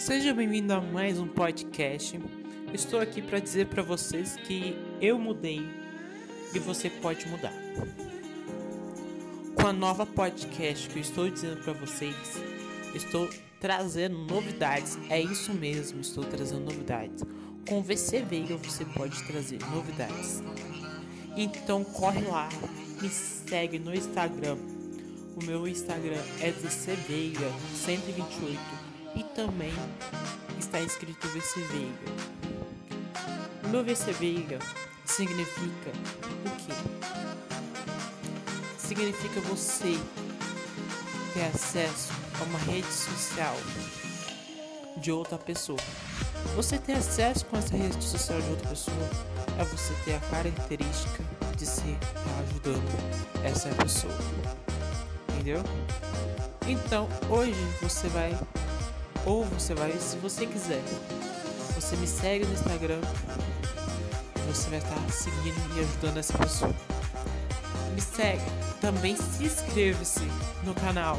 Seja bem-vindo a mais um podcast. Estou aqui para dizer para vocês que eu mudei e você pode mudar. Com a nova podcast que eu estou dizendo para vocês, estou trazendo novidades. É isso mesmo, estou trazendo novidades. Com o VC Veiga você pode trazer novidades. Então corre lá, me segue no Instagram. O meu Instagram é VC Veiga 128 e também está escrito VC Veiga. O meu VC Veiga significa o quê? Significa você ter acesso a uma rede social de outra pessoa. Você ter acesso com essa rede social de outra pessoa é você ter a característica de ser tá ajudando essa pessoa. Entendeu? Então, hoje você vai ou você vai, se você quiser, você me segue no Instagram. Você vai estar seguindo e ajudando essa pessoa. Me segue. Também se inscreva-se no canal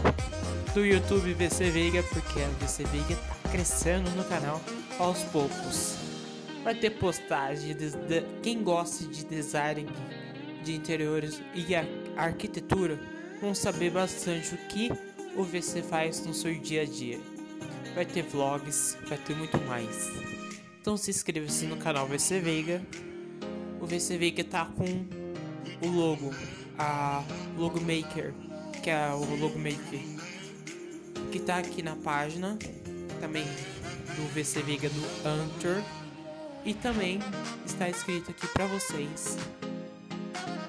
do YouTube VC Veiga, porque a VC Veiga tá crescendo no canal aos poucos. Vai ter postagem de, de quem gosta de design de interiores e arquitetura vão saber bastante o que o VC faz no seu dia a dia vai ter vlogs, vai ter muito mais. Então se inscreva-se no canal VC Veiga. O VC Veiga tá com o logo, a Logo Maker, que é o Logo Maker, que tá aqui na página, também do VC Veiga do Hunter. E também está escrito aqui para vocês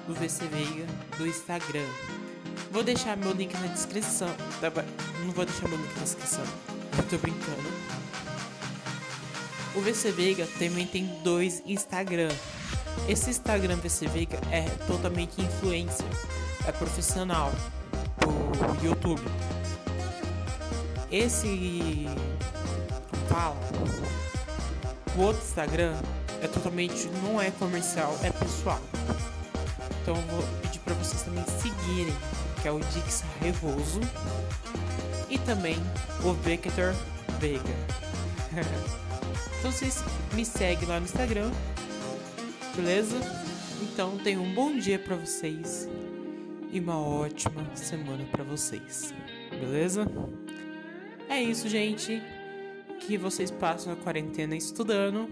do VC Veiga do Instagram. Vou deixar meu link na descrição. Não vou deixar meu link na descrição tô brincando. O VC Veiga também tem dois Instagram. Esse Instagram VC Veiga é totalmente influencer, é profissional do YouTube. Esse fala. O outro Instagram é totalmente não é comercial, é pessoal. Então eu vou pedir para vocês também seguirem, que é o Dix Revoso e também o Victor Veiga. então vocês me seguem lá no Instagram, beleza? Então tenham um bom dia para vocês e uma ótima semana para vocês, beleza? É isso, gente. Que vocês passam a quarentena estudando.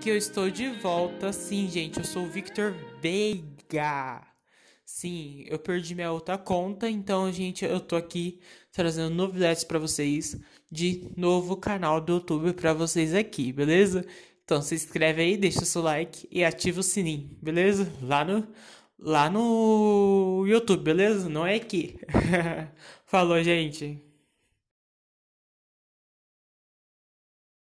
Que eu estou de volta. Sim, gente, eu sou o Victor Veiga. Sim, eu perdi minha outra conta, então, gente, eu tô aqui trazendo novidades para vocês de novo canal do YouTube para vocês aqui, beleza? Então, se inscreve aí, deixa seu like e ativa o sininho, beleza? Lá no lá no YouTube, beleza? Não é aqui. Falou, gente.